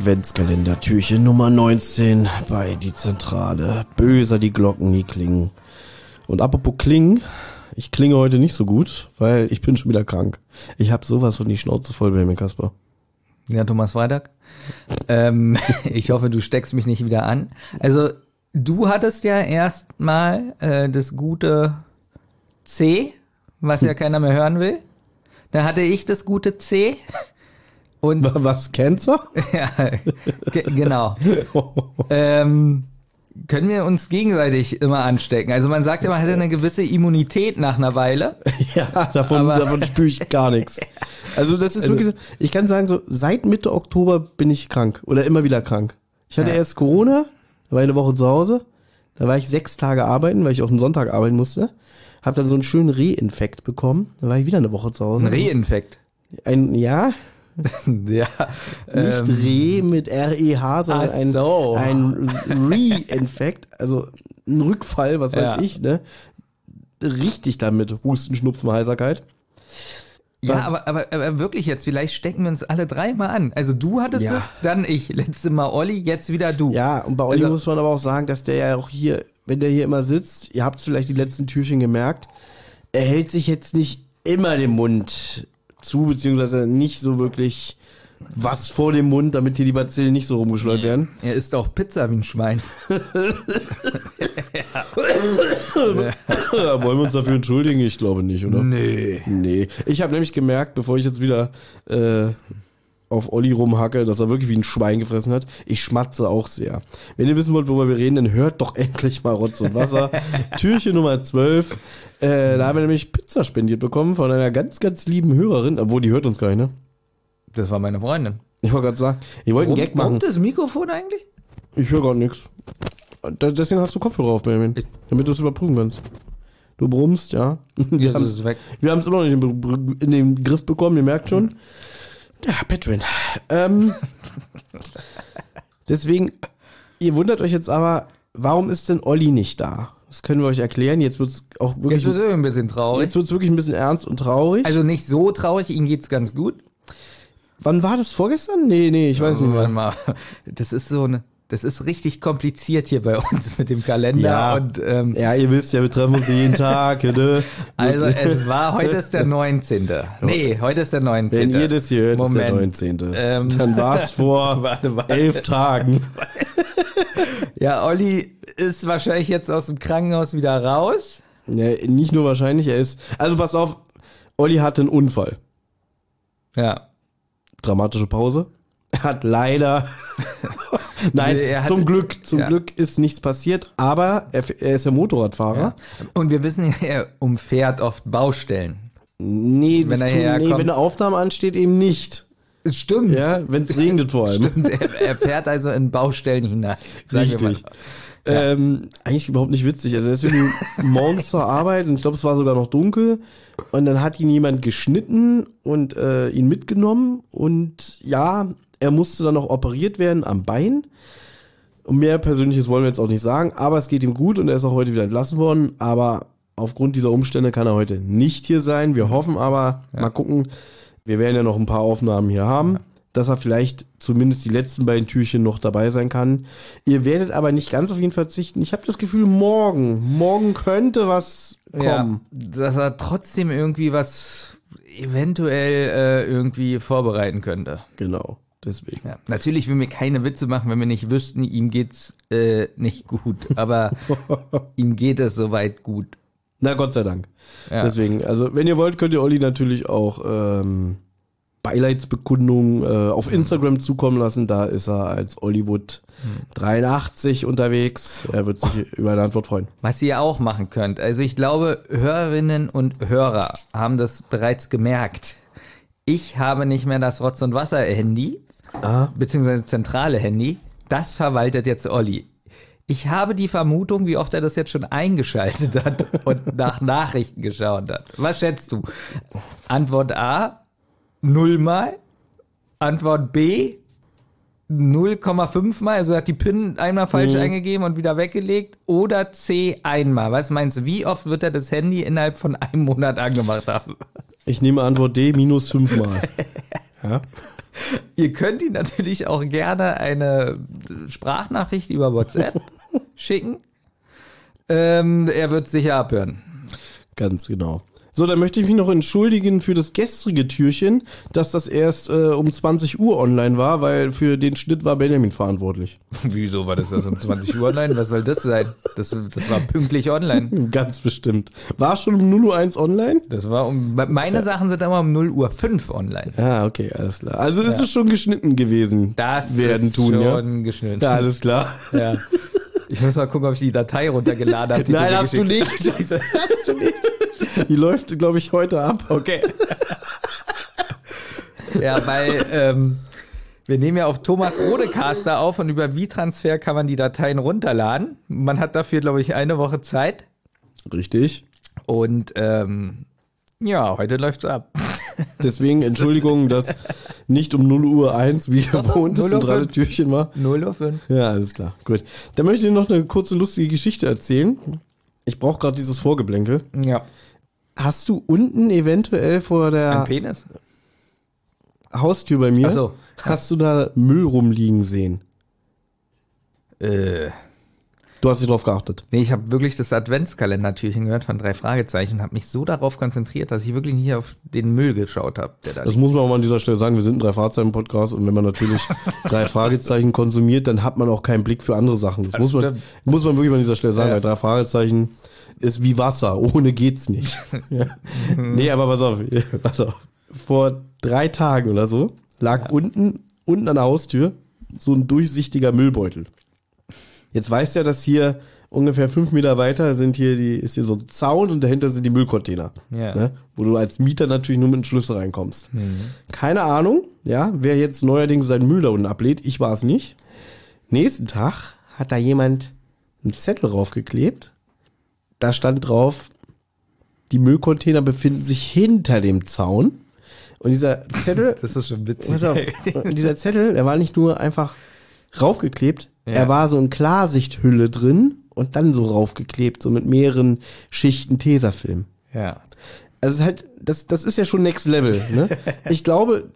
Adventskalender, Türchen Nummer 19 bei die Zentrale. Böser die Glocken, die klingen. Und apropos klingen, ich klinge heute nicht so gut, weil ich bin schon wieder krank. Ich habe sowas von die Schnauze voll bei mir, Kasper. Ja, Thomas Freitag. ähm, ich hoffe, du steckst mich nicht wieder an. Also, du hattest ja erstmal äh, das gute C, was ja keiner mehr hören will. Da hatte ich das gute C. Und Was, Cancer? ja, ge genau. ähm, können wir uns gegenseitig immer anstecken. Also man sagt ja, man hätte eine gewisse Immunität nach einer Weile. ja, davon, davon spüre ich gar nichts. Also das ist Also- wirklich so, ich kann sagen, so seit Mitte Oktober bin ich krank oder immer wieder krank. Ich hatte Ja. erst Corona, da war ich eine Woche zu Hause, da war ich sechs Tage arbeiten, weil ich auf den Sonntag arbeiten musste. Hab dann so einen schönen Reinfekt bekommen, da war ich wieder eine Woche zu Hause. Ein Reinfekt. Ein, ja, ja. nicht Re mit R-E-H, sondern ein, so. ein Reinfekt, also ein Rückfall, was weiß Ja. ich, ne? Richtig damit, Husten, Schnupfen, Heiserkeit. Ja, aber, aber, aber wirklich jetzt, vielleicht stecken wir uns alle dreimal an. Also du hattest Ja. es, dann ich. Letzte Mal Olli, jetzt wieder du. Ja, und bei Olli Also- muss man aber auch sagen, dass der ja auch hier, wenn der hier immer sitzt, ihr habt es vielleicht die letzten Türchen gemerkt, er hält sich jetzt nicht immer den Mund zu, beziehungsweise nicht so wirklich was vor dem Mund, damit hier die Bazillen nicht so rumgeschleudert werden. Er isst auch Pizza wie ein Schwein. Ja, wollen wir uns dafür entschuldigen? Ich glaube nicht, oder? Nee. Nee. Ich habe nämlich gemerkt, bevor ich jetzt wieder äh, auf Olli rumhacke, dass er wirklich wie ein Schwein gefressen hat. Ich schmatze auch sehr. Wenn ihr wissen wollt, worüber wir reden, dann hört doch endlich mal Rotz und Wasser. Türchen Nummer 12. Äh, da haben wir nämlich Pizza spendiert bekommen von einer ganz, ganz lieben Hörerin. Obwohl, die hört uns gar nicht, ne? Das war meine Freundin. Ich wollte gerade sagen, ich wollte einen Gag machen. Brummt das Mikrofon eigentlich? Ich höre gar nichts. Deswegen hast du Kopfhörer auf, Benjamin. Damit du es überprüfen kannst. Du brummst, ja. Wir haben es immer noch nicht in, in den Griff bekommen, ihr merkt schon. Ja, Petrin. Ähm, deswegen, ihr wundert euch jetzt aber, warum ist denn Olli nicht da? Das können wir euch erklären. Jetzt wird's auch wirklich, Jetzt es ein bisschen traurig. jetzt wird's wirklich ein bisschen ernst und traurig. Also nicht so traurig, ihm geht's ganz gut. Wann war das? Vorgestern? Nee, nee, ich weiß nicht Warte mehr. mal. Das ist so eine, das ist richtig kompliziert hier bei uns mit dem Kalender Ja. und ähm, Ja, ihr wisst ja, wir treffen uns jeden Tag, ne? also es war, heute ist der 19. Nee, heute ist der 19. Wenn ihr das hier hört, ist der Moment. 19. Ähm, Dann war's vor Warte, warte. elf Tagen. Ja, Olli ist wahrscheinlich jetzt aus dem Krankenhaus wieder raus. Ja, nicht nur wahrscheinlich, er ist. Also pass auf, Olli hatte einen Unfall. Ja. dramatische Pause. Er hat leider, nein, hat- zum Glück, zum ja. Glück ist nichts passiert, aber er, er ist ja Motorradfahrer. ja. Und wir wissen ja, er umfährt oft Baustellen. Nee, Wenn er nee, wenn eine Aufnahme ansteht, eben nicht. Es stimmt. Ja, wenn es regnet vor allem. Stimmt, er, er fährt also in Baustellen hinein. Richtig. Ähm, eigentlich überhaupt nicht witzig. Also er ist irgendwie morgens zur Arbeit und ich glaube, es war sogar noch dunkel. Und dann hat ihn jemand geschnitten und äh, ihn mitgenommen. Und ja, er musste dann noch operiert werden am Bein. Und mehr Persönliches wollen wir jetzt auch nicht sagen, aber es geht ihm gut und er ist auch heute wieder entlassen worden. Aber aufgrund dieser Umstände kann er heute nicht hier sein. Wir hoffen aber, mal gucken, wir werden ja noch ein paar Aufnahmen hier haben, dass er vielleicht zumindest die letzten beiden Türchen noch dabei sein kann. Ihr werdet aber nicht ganz auf ihn verzichten. Ich habe das Gefühl, morgen, morgen könnte was Ja, kommen. dass er trotzdem irgendwie was eventuell äh, irgendwie vorbereiten könnte. Genau, deswegen. Ja. Natürlich will mir keine Witze machen, wenn wir nicht wüssten, ihm geht's äh, nicht gut, aber ihm geht es soweit gut. Na, Gott sei Dank. Ja. Deswegen, also wenn ihr wollt, könnt ihr Olli natürlich auch ähm, Beileidsbekundungen äh, auf Instagram zukommen lassen. Da ist er als Hollywood 83 unterwegs. Er wird sich über eine Antwort freuen. Was ihr auch machen könnt. Also ich glaube, Hörerinnen und Hörer haben das bereits gemerkt. Ich habe nicht mehr das Rotz- und Wasser-Handy, Ah. beziehungsweise zentrale Handy. Das verwaltet jetzt Olli. Ich habe die Vermutung, wie oft er das jetzt schon eingeschaltet hat und nach Nachrichten geschaut hat. Was schätzt du? Antwort A, nullmal. Antwort B, 0,5 mal, also er hat die PIN einmal falsch eingegeben und wieder weggelegt. Oder C, einmal. Was meinst du, wie oft wird er das Handy innerhalb von einem Monat angemacht haben? Ich nehme Antwort D minus fünfmal. ja. Ihr könnt ihn natürlich auch gerne eine Sprachnachricht über WhatsApp schicken. Ähm, er wird sicher abhören. Ganz genau. So, dann möchte ich mich noch entschuldigen für das gestrige Türchen, dass das erst äh, um 20 Uhr online war, weil für den Schnitt war Benjamin verantwortlich. Wieso war das erst um 20 Uhr online? Was soll das sein? Das, das war pünktlich online. Ganz bestimmt. War schon um 0 Uhr online? Das war um, meine Sachen sind immer um 0 Uhr 5 online. Ja, okay, alles klar. Also ist es schon geschnitten gewesen. Das werden ist tun, ja? schon geschnitten. Ja, alles klar. Ja. Ich muss mal gucken, ob ich die Datei runtergeladen habe. Nein, hast du geschickt nicht. hast du nicht. Die läuft, glaube ich, heute ab. Okay. ja, weil ähm, wir nehmen ja auf Thomas Rodecaster auf und über V-Transfer kann man die Dateien runterladen. Man hat dafür, glaube ich, eine Woche Zeit. Richtig. Und ähm, ja, heute läuft's ab. Deswegen Entschuldigung, dass nicht um 0 Uhr 1, wie gewohnt, das 0 Uhr zentrale. Türchen war. 0 Uhr 5. Ja, alles klar. Gut. Dann möchte ich noch eine kurze lustige Geschichte erzählen. Ich brauche gerade dieses Vorgeblänkel. Ja. Hast du unten eventuell vor Ein der Penis? Haustür bei mir, Ach so. hast du da Müll rumliegen sehen? Äh. Du hast nicht drauf geachtet. Nee, ich habe wirklich das Adventskalender-Türchen gehört von drei Fragezeichen und habe mich so darauf konzentriert, dass ich wirklich nicht auf den Müll geschaut habe, der da Das muss man auch mal an dieser Stelle sagen. Wir sind ein drei Fahrzeichen Podcast und wenn man natürlich drei Fragezeichen konsumiert, dann hat man auch keinen Blick für andere Sachen. Das, Das muss man, muss man wirklich an dieser Stelle sagen. Ja. Weil drei Fragezeichen ist wie Wasser. Ohne geht's nicht. ja. Nee, aber pass auf, pass auf. Vor drei Tagen oder so lag unten, unten an der Haustür so ein durchsichtiger Müllbeutel. Jetzt weißt du ja, dass hier ungefähr fünf Meter weiter sind hier die, ist hier so ein Zaun und dahinter sind die Müllcontainer. Ja. Ne? Wo du als Mieter natürlich nur mit dem Schlüssel reinkommst. Keine Ahnung, ja, wer jetzt neuerdings seinen Müll da unten ablehnt, ich war es nicht. Nächsten Tag hat da jemand einen Zettel draufgeklebt. Da stand drauf, die Müllcontainer befinden sich hinter dem Zaun. Und dieser Zettel, Das ist schon witzig. Auf, und dieser Zettel, der war nicht nur einfach raufgeklebt, Ja. er war so in Klarsichthülle drin und dann so raufgeklebt, so mit mehreren Schichten Tesafilm. ja. Also halt, das, das ist ja schon Next Level. Ne? Ich glaube,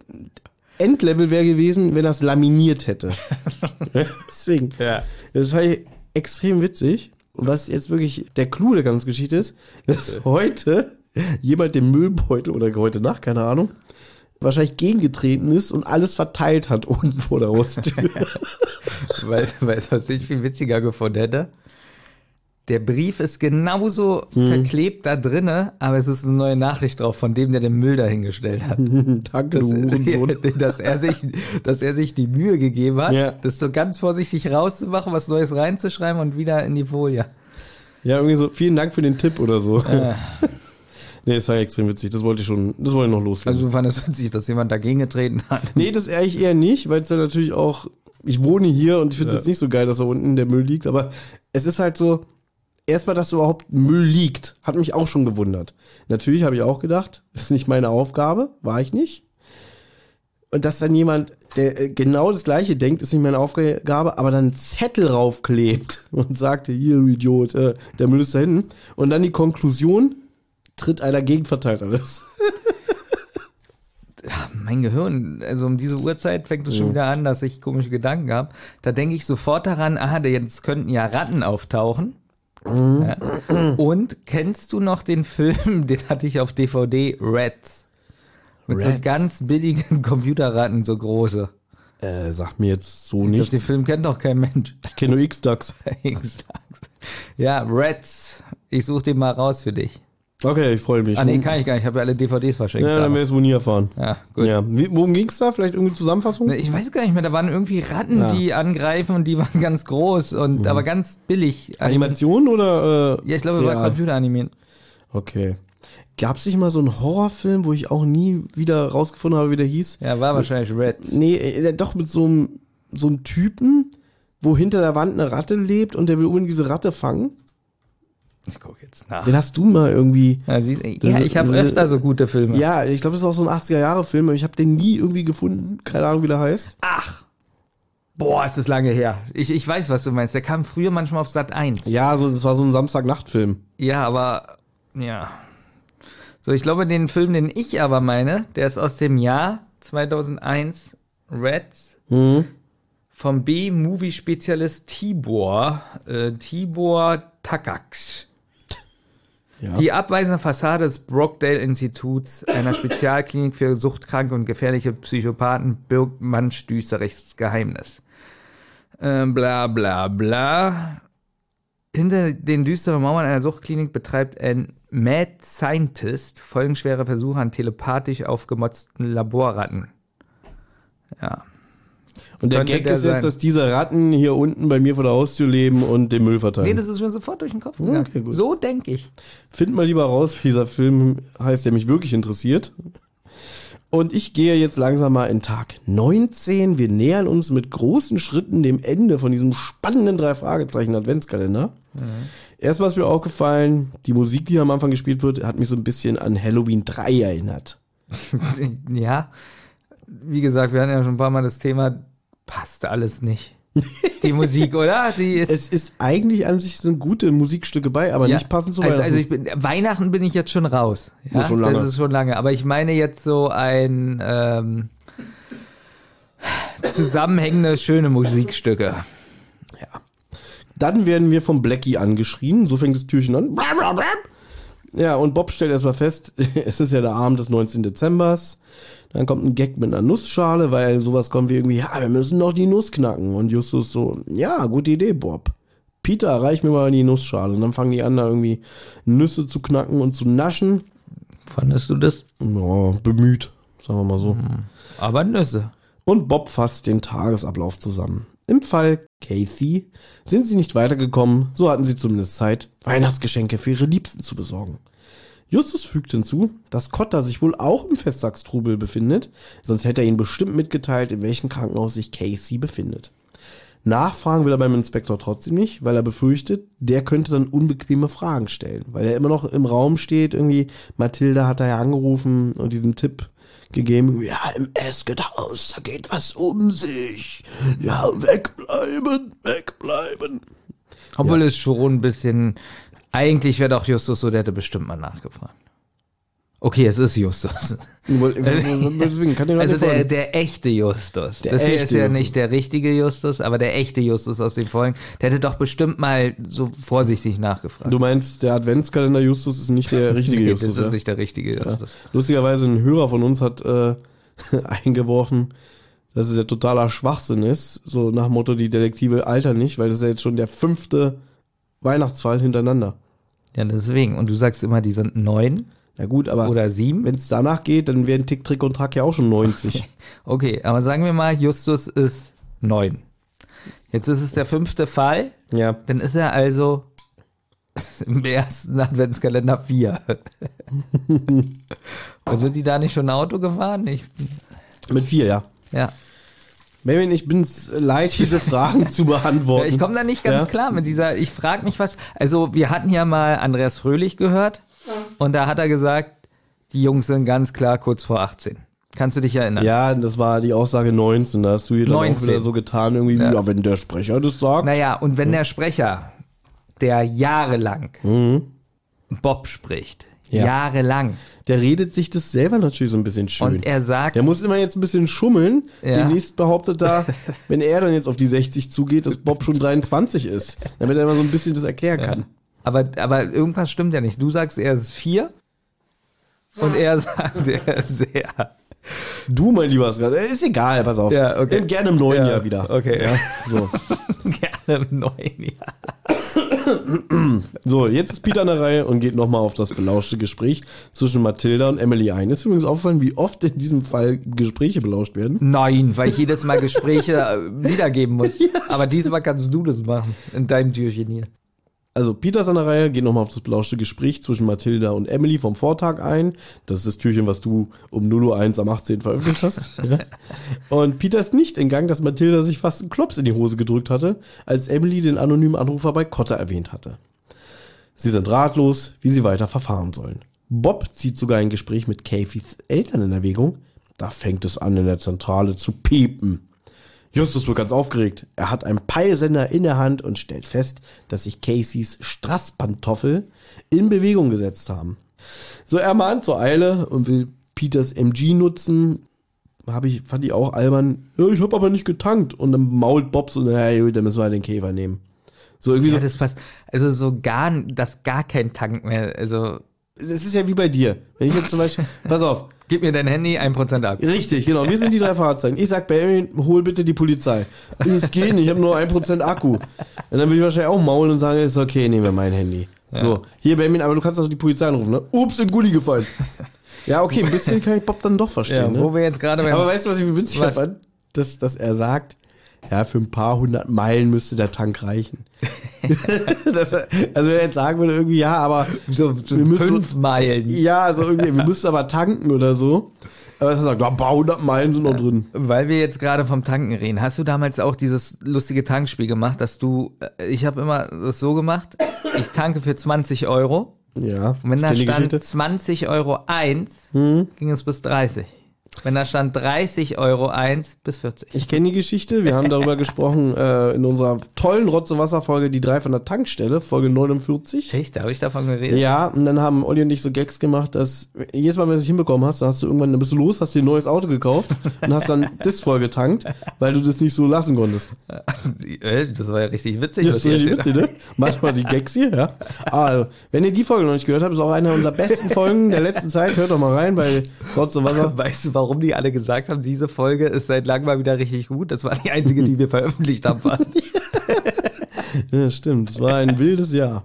Endlevel wäre gewesen, wenn das laminiert hätte. Deswegen. Ja. Das war extrem witzig. Und was jetzt wirklich der Clou der ganzen Geschichte ist, dass heute jemand den Müllbeutel oder heute Nacht, keine Ahnung, wahrscheinlich gegengetreten ist und alles verteilt hat unten vor der Haustür. Weil, weil was ich viel witziger gefunden hätte. Der Brief ist genauso verklebt da drinne, aber es ist eine neue Nachricht drauf von dem, der den Müll dahingestellt hat. Danke, Dass, du dass er sich, dass er sich die Mühe gegeben hat, Ja. das so ganz vorsichtig rauszumachen, was Neues reinzuschreiben und wieder in die Folie. Ja, irgendwie so, vielen Dank für den Tipp oder so. nee, es war extrem witzig. Das wollte ich schon, das wollte ich noch loswerden. Also du fandest witzig, dass jemand dagegen getreten hat. Nee, das eigentlich eher nicht, weil es ja natürlich auch, ich wohne hier und ich finde es jetzt nicht so geil, dass da unten der Müll liegt, aber es ist halt so, erstmal, dass überhaupt Müll liegt, hat mich auch schon gewundert. Natürlich habe ich auch gedacht, das ist nicht meine Aufgabe, war ich nicht. Und dass dann jemand, der äh, genau das gleiche denkt, ist nicht meine Aufgabe, aber dann einen Zettel raufklebt und sagte, hier, du Idiot, äh, der Müll ist da hinten. Und dann die Konklusion, tritt einer Gegenverteiler ist. Mein Gehirn, also um diese Uhrzeit fängt es schon wieder an, dass ich komische Gedanken habe. Da denke ich sofort daran, ah, jetzt könnten ja Ratten auftauchen. Ja. Und kennst du noch den Film, den hatte ich auf DVD, Rats? Mit so Rats? ganz billigen Computerratten, so große. Äh, sagt mir jetzt so Ich nichts. den Film kennt doch kein Mensch. Ich kenne nur X-Ducks. ja, Rats. Ich suche den mal raus für dich. Okay, ich freue mich. Ah, nee, kann ich gar nicht. Ich habe ja alle DVDs verschenkt. Ja, dann wirst du wohl nie erfahren. ja gut. Ja. Wie, worum ging's da? Vielleicht irgendwie Zusammenfassung? Ne, Ich weiß gar nicht mehr, da waren irgendwie Ratten, Ja. die angreifen und die waren ganz groß und aber ganz billig. Animation oder? Äh, Ja, ich glaube, war Ja. Computer animiert. Okay. Gab's nicht mal so einen Horrorfilm, wo ich auch nie wieder rausgefunden habe, wie der hieß? Ja, war wahrscheinlich Reds. Nee, äh, doch mit so einem so einem Typen, wo hinter der Wand eine Ratte lebt und der will unbedingt diese Ratte fangen. Ich gucke jetzt nach. Den hast du mal irgendwie. Ja, siehst, ja ich habe öfter so gute Filme. Ja, ich glaube, das ist auch so ein 80er-Jahre-Film, aber ich habe den nie irgendwie gefunden. Keine Ahnung, wie der heißt. Ach. Boah, ist das lange her. Ich, ich weiß, was du meinst. Der kam früher manchmal auf Sat 1. Ja, so, das war so ein Samstag-Nacht-Film. Ja, aber ja. So, ich glaube, den Film, den ich aber meine, der ist aus dem Jahr 2001. Reds Mhm. vom B-Movie-Spezialist Tibor, äh, Tibor Takaksch. Ja. Die abweisende Fassade des Brockdale-Instituts, einer Spezialklinik für suchtkranke und gefährliche Psychopathen, birgt manch düsteres Geheimnis. Äh, bla bla bla. Hinter den düsteren Mauern einer Suchtklinik betreibt ein Mad Scientist folgenschwere Versuche an telepathisch aufgemotzten Laborratten. Ja. Und der Gag der ist jetzt, sein. dass diese Ratten hier unten bei mir vor der Haustür leben und den Müll verteilen. Nee, das ist mir sofort durch den Kopf gegangen. Okay, gut. so denke ich. Find mal lieber raus, wie dieser Film heißt, der mich wirklich interessiert. Und ich gehe jetzt langsam mal in Tag 19. Wir nähern uns mit großen Schritten dem Ende von diesem spannenden drei Fragezeichen Adventskalender. Erstmal ist mir aufgefallen, die Musik, die hier am Anfang gespielt wird, hat mich so ein bisschen an Halloween 3 erinnert. Ja, wie gesagt, wir hatten ja schon ein paar Mal das Thema, passt alles nicht. Die Musik, oder? Die ist Es ist eigentlich an sich sind gute Musikstücke bei, aber ja, nicht passend zu also, Weihnachten. also ich bin Weihnachten bin ich jetzt schon raus. Ja, Ja, schon. Das ist schon lange. Aber ich meine jetzt so ein ähm, zusammenhängende schöne Musikstücke. Dann werden wir vom Blackie angeschrien. So fängt das Türchen an. Ja, und Bob stellt erstmal fest, es ist ja der Abend des 19. Dezembers. Dann kommt ein Gag mit einer Nussschale, weil sowas kommt wie irgendwie, ja, wir müssen doch die Nuss knacken. Und Justus so, ja, gute Idee, Bob. Peter, reich mir mal die Nussschale. Und dann fangen die an, da irgendwie Nüsse zu knacken und zu naschen. Fandest du das? Ja, bemüht, sagen wir mal so. Aber Nüsse. Und Bob fasst den Tagesablauf zusammen. Im Fall Casey sind sie nicht weitergekommen, so hatten sie zumindest Zeit, Weihnachtsgeschenke für ihre Liebsten zu besorgen. Justus fügt hinzu, dass Cotta sich wohl auch im Festtagstrubel befindet, sonst hätte er ihnen bestimmt mitgeteilt, in welchem Krankenhaus sich Casey befindet. Nachfragen will er beim Inspektor trotzdem nicht, weil er befürchtet, der könnte dann unbequeme Fragen stellen, weil er immer noch im Raum steht, irgendwie, Mathilda hat da ja angerufen und diesen Tipp gegeben, ja, im Eskedhaus, da geht was um sich. Ja, wegbleiben, wegbleiben. Obwohl es schon ein bisschen. Eigentlich wäre doch Justus so, der hätte bestimmt mal nachgefragt. Okay, es ist Justus. Deswegen kann der Also der, der echte Justus. Der das hier ist ja Justus. nicht der richtige Justus, aber der echte Justus aus den Folgen. Der hätte doch bestimmt mal so vorsichtig nachgefragt. Du meinst, der Adventskalender Justus ist nicht der richtige Nee, Justus. das ist ja? nicht der richtige Justus. Lustigerweise ein Hörer von uns hat äh, eingeworfen, dass es ja totaler Schwachsinn ist, so nach dem Motto, die Detektive altern nicht, weil das ist ja jetzt schon der fünfte Weihnachtsfall hintereinander. Ja, deswegen. Und du sagst immer, die sind neun Na gut, aber oder sieben. wenn es danach geht, dann wären Tick, Trick und Track ja auch schon 90. Okay, aber sagen wir mal, Justus ist neun. Jetzt ist es der fünfte Fall. ja. Dann ist er also im ersten Adventskalender vier. Und sind die da nicht schon Auto gefahren? Ich, Mit vier, ja. ja. Benjamin, ich bin's leid, diese Fragen zu beantworten. Ja, ich komme da nicht ganz Ja? klar mit dieser, ich frage mich was, also wir hatten ja mal Andreas Fröhlich gehört und da hat er gesagt, die Jungs sind ganz klar kurz vor 18. Kannst du dich erinnern? Ja, das war die Aussage 19. Da hast du hier dann auch 19. wieder so getan, irgendwie, Ja. ja, wenn der Sprecher das sagt. Naja, und wenn der Sprecher, der jahrelang Bob spricht, Mhm. Ja. jahrelang, Der redet sich das selber natürlich so ein bisschen schön. und er sagt, Der muss immer jetzt ein bisschen schummeln. Ja. Demnächst behauptet er, wenn er dann jetzt auf die 60 zugeht, dass Bob schon 23 ist. Damit er immer so ein bisschen das erklären kann. aber, aber irgendwas stimmt ja nicht. Du sagst, er ist vier und er sagt, er ist sehr. Du, mein lieber äh, ist egal, pass auf. Ja, okay. Gerne im neuen Ja, Jahr wieder. okay. Ja, so. Gerne im neuen Jahr. so, jetzt ist Peter an der Reihe und geht nochmal auf das belauschte Gespräch zwischen Mathilda und Emily ein. Ist übrigens aufgefallen, wie oft in diesem Fall Gespräche belauscht werden. Nein, weil ich jedes Mal Gespräche äh, wiedergeben muss. Aber diesmal kannst du das machen. In deinem Türchen hier. Also Peter ist an der Reihe, geht nochmal auf das belauschte Gespräch zwischen Mathilda und Emily vom Vortag ein. Das ist das Türchen, was du um 0.01 Uhr am 18. veröffentlicht hast. ja. Und Peter ist nicht in Gang, dass Mathilda sich fast einen Klops in die Hose gedrückt hatte, als Emily den anonymen Anrufer bei Cotter erwähnt hatte. Sie sind ratlos, wie sie weiter verfahren sollen. Bob zieht sogar ein Gespräch mit Cathys Eltern in Erwägung. Da fängt es an, in der Zentrale zu piepen. Justus wird ganz aufgeregt. Er hat einen Peilsender in der Hand und stellt fest, dass sich Caseys Strasspantoffel in Bewegung gesetzt haben. So er mahnt zur Eile und will Peters MG nutzen. habe ich, fand ich auch albern, ja, ich habe aber nicht getankt. Und dann mault Bob so, naja, gut, dann müssen wir halt den Käfer nehmen. So irgendwie Ja, das passt. Also so gar, das gar kein Tank mehr. Also das ist ja wie bei dir. Wenn ich jetzt zum Beispiel, pass auf, gib mir dein Handy, 1% ab. richtig, genau, wir sind die drei Fahrzeichen. Ich sag, Barry, hol bitte die Polizei. Es geht nicht, ich habe nur 1% Akku. Und dann würde ich wahrscheinlich auch maulen und sagen, ist okay, nehmen wir mein Handy. So, hier, Benjamin, aber du kannst doch die Polizei anrufen, ne? Ups, in Gully gefallen. Ja, okay, ein bisschen kann ich Bob dann doch verstehen, Ja, ne? wo wir jetzt gerade Aber weißt du, was ich witzig Was? fand? Dass, dass er sagt, ja, für ein paar hundert Meilen müsste der Tank reichen. dass er, also wenn er jetzt sagen würde, irgendwie, ja, aber so, so wir müssen- fünf Meilen. ja, also irgendwie, wir müssen aber tanken oder so. Aber er sagt, ja, ein paar hundert Meilen sind noch drin. Weil wir jetzt gerade vom Tanken reden, hast du damals auch dieses lustige Tankspiel gemacht, dass du, äh, ich habe immer das so gemacht, ich tanke für 20 Euro Ja. und wenn da stand Geschichte. 20 Euro 1, Hm. ging es bis 30. Wenn da stand 30 Euro 1 bis 40. Ich kenne die Geschichte. Wir haben darüber gesprochen äh, in unserer tollen Rotze-Wasser-Folge, die drei von der Tankstelle, Folge 49. Echt? Da habe ich davon geredet? Ja, und dann haben Olli und ich so Gags gemacht, dass jedes Mal, wenn du es nicht hinbekommen hast, dann hast du irgendwann, dann bist du los, hast dir ein neues Auto gekauft und hast dann das voll getankt, weil du das nicht so lassen konntest. Äh, Das war ja richtig witzig. Das ist erzählt Witze, ne? Manchmal die Gags hier, ja. Also, wenn ihr die Folge noch nicht gehört habt, ist auch eine unserer besten Folgen der letzten Zeit. Hört doch mal rein bei Rotz und Wasser. Weißt du, warum die alle gesagt haben, diese Folge ist seit langem mal wieder richtig gut? Das war die einzige, die wir veröffentlicht haben fast. Ja, stimmt. Es war ein wildes Jahr.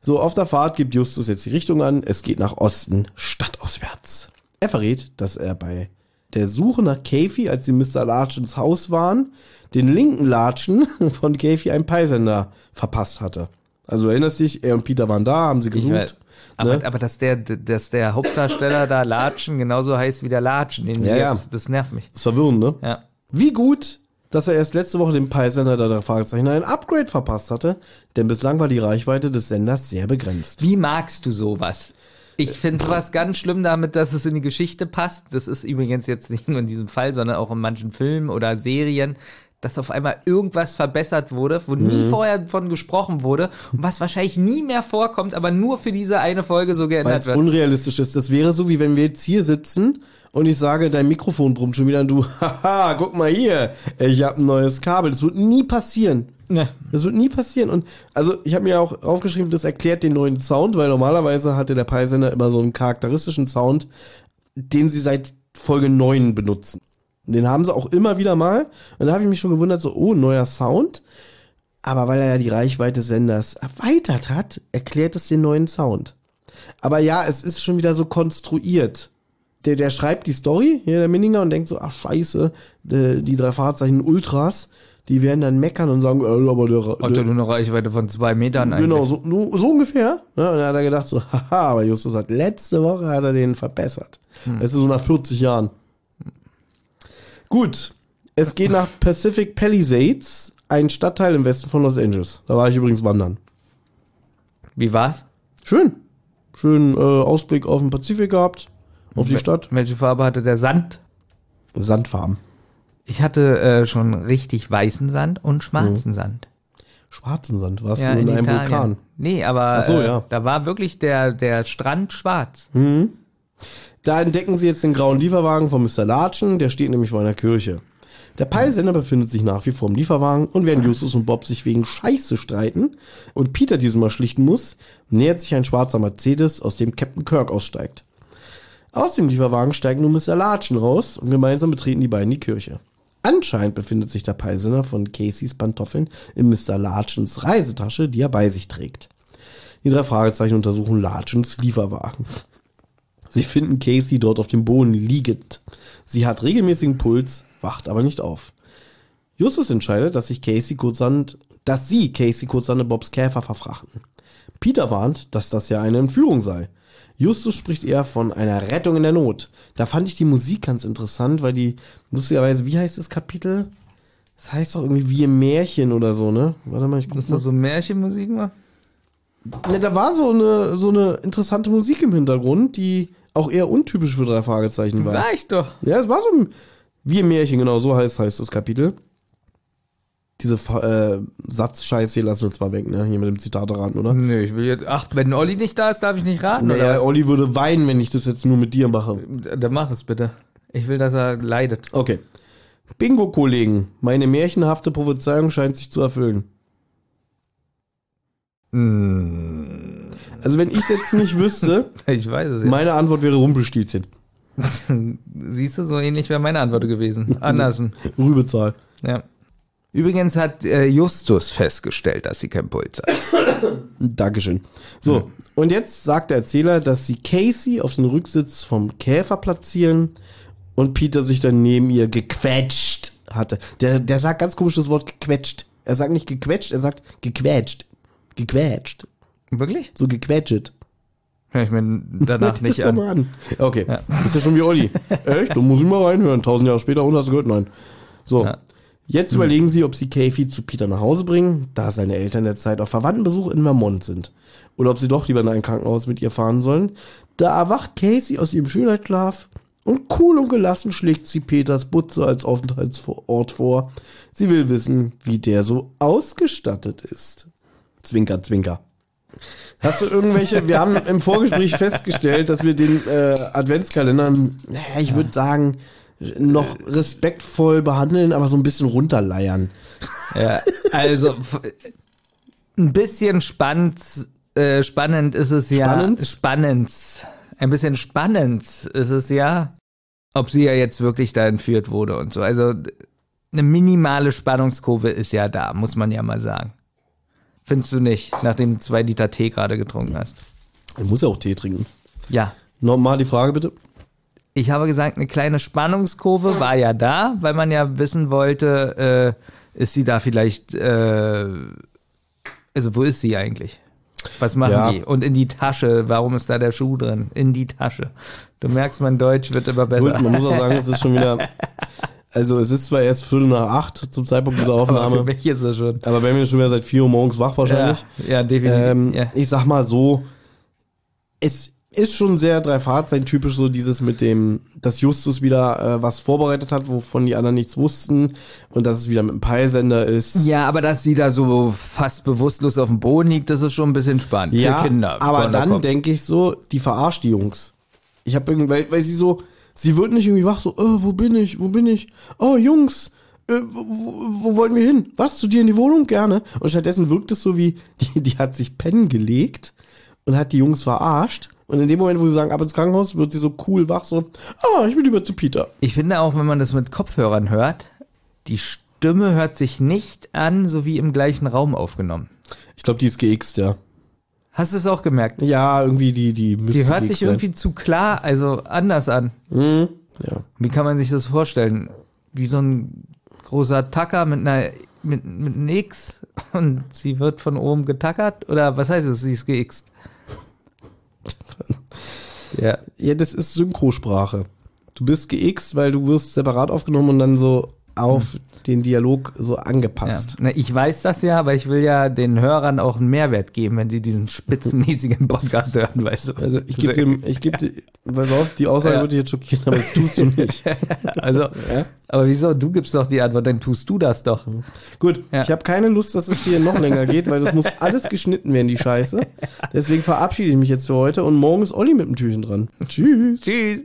So, auf der Fahrt gibt Justus jetzt die Richtung an. Es geht nach Osten, stadtauswärts. Er verrät, dass er bei der Suche nach Kathy, als sie Mr. Larchens Haus waren, den linken Latschen von Kathy einen Peisender verpasst hatte. Also erinnerst dich, er und Peter waren da, haben sie gesucht. Aber, ne? aber dass der, dass der Hauptdarsteller da Latschen genauso heißt wie der Latschen, den Ja, ja. jetzt, das nervt mich. ist verwirrend, ne? Ja. Wie gut, dass er erst letzte Woche dem Peisender der Fragezeichen ein Upgrade verpasst hatte, denn bislang war die Reichweite des Senders sehr begrenzt. Wie magst du sowas? Ich finde sowas ganz schlimm damit, dass es in die Geschichte passt. Das ist übrigens jetzt nicht nur in diesem Fall, sondern auch in manchen Filmen oder Serien, dass auf einmal irgendwas verbessert wurde, wo Mhm. nie vorher von gesprochen wurde und was wahrscheinlich nie mehr vorkommt, aber nur für diese eine Folge so geändert es wird. unrealistisch ist. Das wäre so, wie wenn wir jetzt hier sitzen und ich sage, dein Mikrofon brummt schon wieder und du, haha, guck mal hier, ich habe ein neues Kabel. Das wird nie passieren. Ne. Das wird nie passieren. Und also ich habe mir auch aufgeschrieben, das erklärt den neuen Sound, weil normalerweise hatte der Peisender immer so einen charakteristischen Sound, den sie seit Folge 9 benutzen. Den haben sie auch immer wieder mal. Und da habe ich mich schon gewundert, so, oh, neuer Sound. Aber weil er ja die Reichweite des Senders erweitert hat, erklärt es den neuen Sound. Aber ja, es ist schon wieder so konstruiert. Der, der schreibt die Story, hier der Minninger, und denkt so, ach scheiße, die, die drei Fahrzeichen Ultras, die werden dann meckern und sagen, äh, aber der, Hat er der nur eine Reichweite von zwei Metern eigentlich. Genau, so, so, ungefähr. Ja, und dann hat er gedacht so, haha, aber Justus hat letzte Woche hat er den verbessert. Das ist so nach 40 Jahren. Gut, es geht nach Pacific Palisades, ein Stadtteil im Westen von Los Angeles. Da war ich übrigens wandern. Wie war's? Schön. Schön äh, Ausblick auf den Pazifik gehabt, auf die Stadt. Welche Farbe hatte der Sand? Sandfarben. Ich hatte äh, schon richtig weißen Sand und schwarzen Sand. Schwarzen Sand, warst Ja, du in, in einem. Vulkan. Nee, aber so, äh, ja. da war wirklich der, der Strand schwarz. Da entdecken sie jetzt den grauen Lieferwagen von Mr. Latschen, der steht nämlich vor einer Kirche. Der Peilsender befindet sich nach wie vor im Lieferwagen und während Justus und Bob sich wegen Scheiße streiten und Peter diesen mal schlichten muss, nähert sich ein schwarzer Mercedes, aus dem Captain Kirk aussteigt. Aus dem Lieferwagen steigen nun Mr. Latschen raus und gemeinsam betreten die beiden die Kirche. Anscheinend befindet sich der Peilsender von Caseys Pantoffeln in Mr. Latschens Reisetasche, die er bei sich trägt. Die drei Fragezeichen untersuchen Latschens Lieferwagen. Sie finden Casey dort auf dem Boden liegend. Sie hat regelmäßigen Puls, wacht aber nicht auf. Justus entscheidet, dass sich Casey kurzerhand, dass sie Casey kurzerhand Bobs Käfer verfrachten. Peter warnt, dass das ja eine Entführung sei. Justus spricht eher von einer Rettung in der Not. Da fand ich die Musik ganz interessant, weil die, lustigerweise, wie heißt das Kapitel? Das heißt doch irgendwie wie im Märchen oder so, ne? Warte mal, ich guck Ist mal. das so Märchenmusik mal? Ne, da war so eine, so eine interessante Musik im Hintergrund, die auch eher untypisch für drei Fragezeichen war. War ich doch. Ja, es war so ein, wie im Märchen, genau, so heißt, heißt das Kapitel. Diese äh, Satzscheiß hier lassen wir jetzt mal weg, ne? Hier mit dem Zitat raten, oder? Nö, ich will jetzt. Ach, wenn Olli nicht da ist, darf ich nicht raten, Naja, oder? Olli würde weinen, wenn ich das jetzt nur mit dir mache. Dann mach es bitte. Ich will, dass er leidet. Okay. Bingo-Kollegen, meine märchenhafte Prophezeiung scheint sich zu erfüllen. Hm, Also wenn ich es jetzt nicht wüsste, ich weiß es ja. meine Antwort wäre Rumpelstilzchen. Siehst du, so ähnlich wäre meine Antwort gewesen. Andersen. Rübezahl. Ja. Übrigens hat äh, Justus festgestellt, dass sie keinen Puls hat. Dankeschön. So, und jetzt sagt der Erzähler, dass sie Casey auf den Rücksitz vom Käfer platzieren und Peter sich dann neben ihr gequetscht hatte. Der, der sagt ganz komisch das Wort gequetscht. Er sagt nicht gequetscht, er sagt gequetscht. Gequetscht. Wirklich? So gequetscht. Hör ich mir danach nicht an. mal an. Okay, Ja. ist ja schon wie Olli. Echt? Da muss ich mal reinhören. Tausend Jahre später und hast du gehört? Nein. So. Ja. Jetzt überlegen sie, ob sie Kathy zu Peter nach Hause bringen, da seine Eltern derzeit auf Verwandtenbesuch in Vermont sind. Oder ob sie doch lieber in ein Krankenhaus mit ihr fahren sollen. Da erwacht Casey aus ihrem Schönheitsschlaf und cool und gelassen schlägt sie Peters Butze als Aufenthaltsort vor. Sie will wissen, wie der so ausgestattet ist. Zwinker, zwinker. Hast du irgendwelche, wir haben im Vorgespräch festgestellt, dass wir den äh, Adventskalender, naja, ich würde sagen, noch respektvoll behandeln, aber so ein bisschen runterleiern. Ja, also ein bisschen spannend, äh, spannend ist es ja. Spannend? Spannend. Ein bisschen spannend ist es ja, ob sie ja jetzt wirklich da entführt wurde und so. Also eine minimale Spannungskurve ist ja da, muss man ja mal sagen. Findest du nicht, nachdem du zwei Liter Tee gerade getrunken hast? Ich muss ja auch Tee trinken. Ja. Nochmal die Frage bitte. Ich habe gesagt, eine kleine Spannungskurve war ja da, weil man ja wissen wollte, äh, ist sie da vielleicht, äh, also wo ist sie eigentlich? Was machen Ja. die? Und in die Tasche, warum ist da der Schuh drin? In die Tasche. Du merkst, mein Deutsch wird immer besser. Gut, man muss auch sagen, es ist schon wieder, also es ist zwar erst Viertel nach acht zum Zeitpunkt dieser Aber für Aufnahme, mich ist es schon. aber wenn wir schon wieder seit vier Uhr morgens wach Ja, wahrscheinlich. ja, definitiv. Ähm, ja. Ich sag mal so, es ist schon sehr drei Fahrzeichen typisch so dieses mit dem, dass Justus wieder äh, was vorbereitet hat, wovon die anderen nichts wussten und dass es wieder mit dem Peilsender ist. ja, aber dass sie da so fast bewusstlos auf dem Boden liegt, das ist schon ein bisschen spannend Ja, für Kinder. aber dann denke ich so, die verarscht die Jungs. Ich habe irgendwie, weil, weil sie so, sie wird nicht irgendwie wach, so, oh, wo bin ich, wo bin ich? Oh, Jungs, äh, wo, wo, wo wollen wir hin? Was, zu dir in die Wohnung? Gerne. Und stattdessen wirkt es so wie, die, die hat sich pennen gelegt und hat die Jungs verarscht. Und in dem Moment, wo sie sagen, ab ins Krankenhaus, wird sie so cool wach, so, ah, ich bin lieber zu Peter. Ich finde auch, wenn man das mit Kopfhörern hört, die Stimme hört sich nicht an, so wie im gleichen Raum aufgenommen. Ich glaube, die ist geixt, ja. Hast du es auch gemerkt? Ja, irgendwie die, die Die hört sich irgendwie zu klar, also anders an. Mhm, ja. Wie kann man sich das vorstellen? Wie so ein großer Tacker mit einer mit, mit einem X und sie wird von oben getackert? Oder was heißt es, sie ist geixt? Ja, Ja, das ist Synchrosprache. Du bist geixt, weil du wirst separat aufgenommen und dann so auf den Dialog so ja. angepasst. Na, ich weiß das ja, aber ich will ja den Hörern auch einen Mehrwert geben, wenn sie diesen spitzenmäßigen Podcast hören, weißt du. Also ich gebe dem, ich gebe pass auf, die Aussage Ja. würde dich jetzt schockieren, aber das tust du nicht. Also, Ja? aber wieso? Du gibst doch die Antwort, dann tust du das doch. Gut, Ja. ich habe keine Lust, dass es hier noch länger geht, weil das muss alles geschnitten werden, die Scheiße. Deswegen verabschiede ich mich jetzt für heute und morgen ist Olli mit dem Türchen dran. Tschüss. Tschüss.